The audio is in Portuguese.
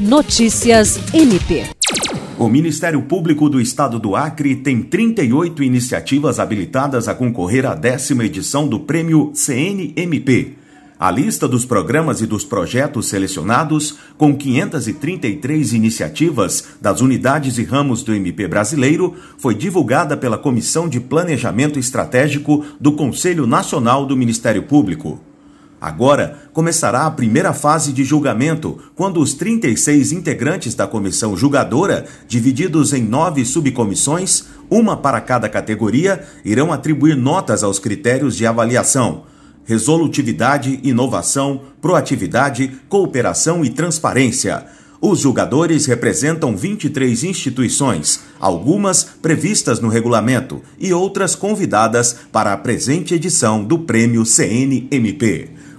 Notícias MP. O Ministério Público do Estado do Acre tem 38 iniciativas habilitadas a concorrer à décima edição do Prêmio CNMP. A lista dos programas e dos projetos selecionados, com 533 iniciativas das unidades e ramos do MP brasileiro, foi divulgada pela Comissão de Planejamento Estratégico do Conselho Nacional do Ministério Público. Agora começará a primeira fase de julgamento, quando os 36 integrantes da comissão julgadora, divididos em nove subcomissões, uma para cada categoria, irão atribuir notas aos critérios de avaliação: resolutividade, inovação, proatividade, cooperação e transparência. Os julgadores representam 23 instituições, algumas previstas no regulamento e outras convidadas para a presente edição do Prêmio CNMP.